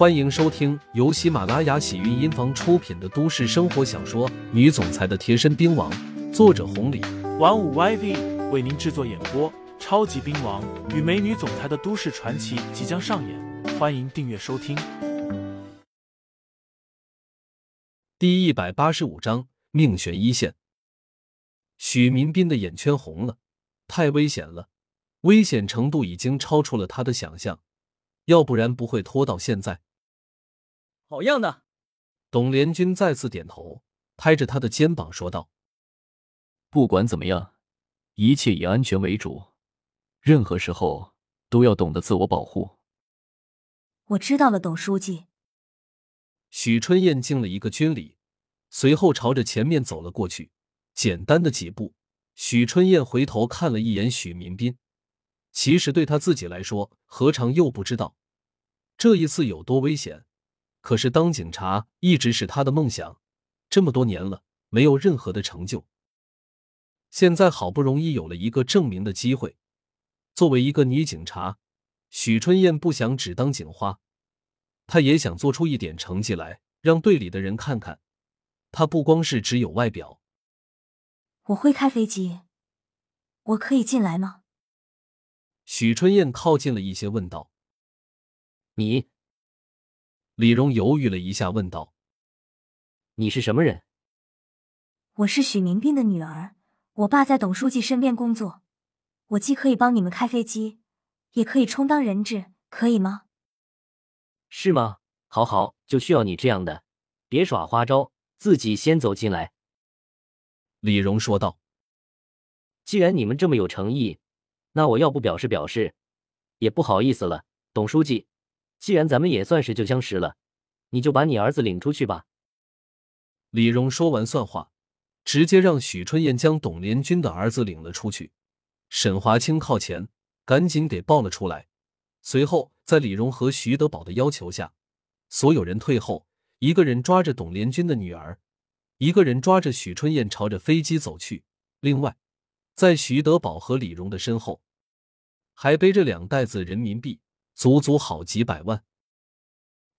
欢迎收听由喜马拉雅喜韵音房出品的都市生活小说《女总裁的贴身兵王》，作者红礼，玩五 YV 为您制作演播。超级兵王与美女总裁的都市传奇即将上演，欢迎订阅收听。第一百八十五章命悬一线。许民斌的眼圈红了，太危险了，危险程度已经超出了他的想象，要不然不会拖到现在。好样的！董连军再次点头，拍着他的肩膀说道：“不管怎么样，一切以安全为主，任何时候都要懂得自我保护。”我知道了，董书记。许春燕敬了一个军礼，随后朝着前面走了过去。简单的几步，许春燕回头看了一眼许民斌。其实对他自己来说，何尝又不知道这一次有多危险？可是当警察一直是他的梦想，这么多年了，没有任何的成就。现在好不容易有了一个证明的机会。作为一个女警察，许春燕不想只当警花，她也想做出一点成绩来，让队里的人看看，她不光是只有外表。我会开飞机，我可以进来吗？许春燕靠近了一些，问道：“你？”李荣犹豫了一下，问道：“你是什么人？”我是许明斌的女儿，我爸在董书记身边工作，我既可以帮你们开飞机，也可以充当人质，可以吗？是吗？好好，就需要你这样的，别耍花招，自己先走进来。李荣说道：“既然你们这么有诚意，那我要不表示表示，也不好意思了。董书记，既然咱们也算是旧相识了，你就把你儿子领出去吧。”李荣说完算话，直接让许春燕将董连军的儿子领了出去。沈华清靠前，赶紧给抱了出来。随后，在李荣和徐德宝的要求下，所有人退后，一个人抓着董连军的女儿。一个人抓着许春燕朝着飞机走去，另外，在徐德宝和李荣的身后，还背着两袋子人民币，足足好几百万。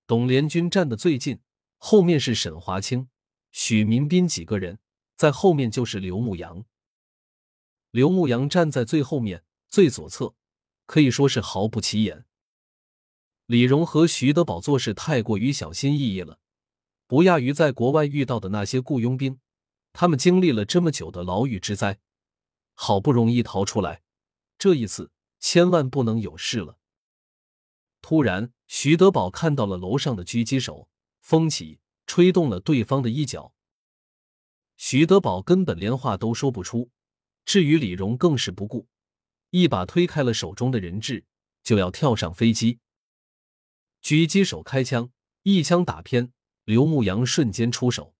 董连军站得最近，后面是沈华清、许民斌几个人，在后面就是刘牧阳。刘牧阳站在最后面最左侧，可以说是毫不起眼。李荣和徐德宝做事太过于小心翼翼了。不亚于在国外遇到的那些雇佣兵，他们经历了这么久的牢狱之灾，好不容易逃出来，这一次千万不能有事了。突然，徐德宝看到了楼上的狙击手，风起，吹动了对方的衣角。徐德宝根本连话都说不出，至于李荣更是不顾，一把推开了手中的人质，就要跳上飞机。狙击手开枪，一枪打偏。刘牧阳瞬间出手，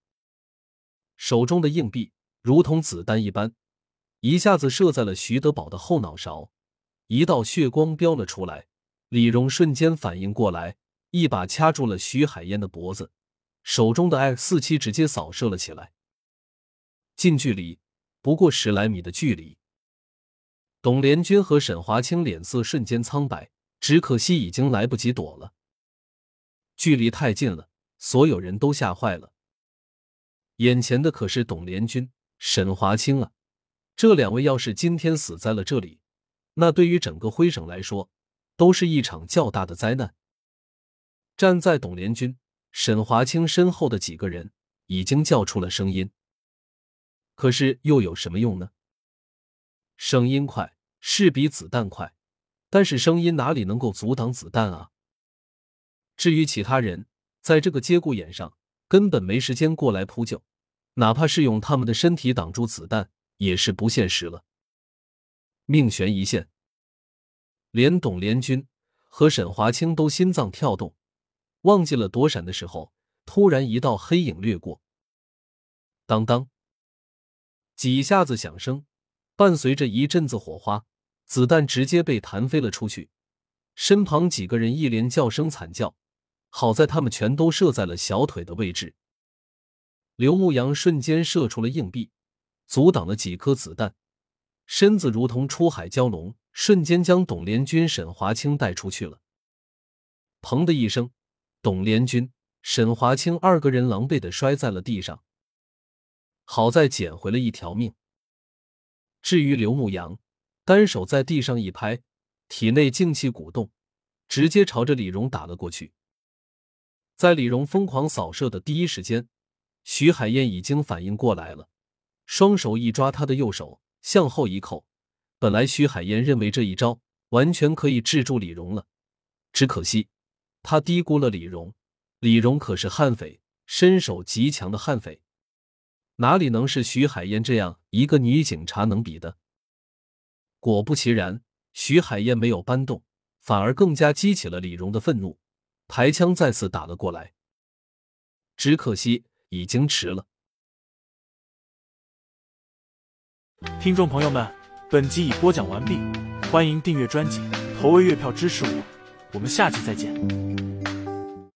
手中的硬币如同子弹一般，一下子射在了徐德宝的后脑勺，一道血光飙了出来。李荣瞬间反应过来，一把掐住了徐海燕的脖子，手中的 X 四七直接扫射了起来。近距离，不过十来米的距离，董连军和沈华清脸色瞬间苍白，只可惜已经来不及躲了，距离太近了。所有人都吓坏了，眼前的可是董连军、沈华清啊！这两位要是今天死在了这里，那对于整个徽省来说，都是一场较大的灾难。站在董连军、沈华清身后的几个人已经叫出了声音，可是又有什么用呢？声音快是比子弹快，但是声音哪里能够阻挡子弹啊？至于其他人，在这个节骨眼上，根本没时间过来扑救，哪怕是用他们的身体挡住子弹，也是不现实了。命悬一线，连董连军和沈华清都心脏跳动，忘记了躲闪的时候，突然一道黑影掠过，当当，几下子响声，伴随着一阵子火花，子弹直接被弹飞了出去，身旁几个人一连叫声惨叫。好在他们全都射在了小腿的位置。刘牧阳瞬间射出了硬币，阻挡了几颗子弹，身子如同出海蛟龙，瞬间将董连军、沈华清带出去了。砰的一声，董连军、沈华清二个人狼狈的摔在了地上，好在捡回了一条命。至于刘牧阳，单手在地上一拍，体内静气鼓动，直接朝着李荣打了过去。在李荣疯狂扫射的第一时间，徐海燕已经反应过来了，双手一抓他的右手，向后一扣。本来徐海燕认为这一招完全可以制住李荣了，只可惜他低估了李荣。李荣可是悍匪，身手极强的悍匪，哪里能是徐海燕这样一个女警察能比的？果不其然，徐海燕没有搬动，反而更加激起了李荣的愤怒，抬枪再次打了过来。只可惜已经迟了。听众朋友们，本集已播讲完毕，欢迎订阅专辑，投喂月票支持我，我们下期再见。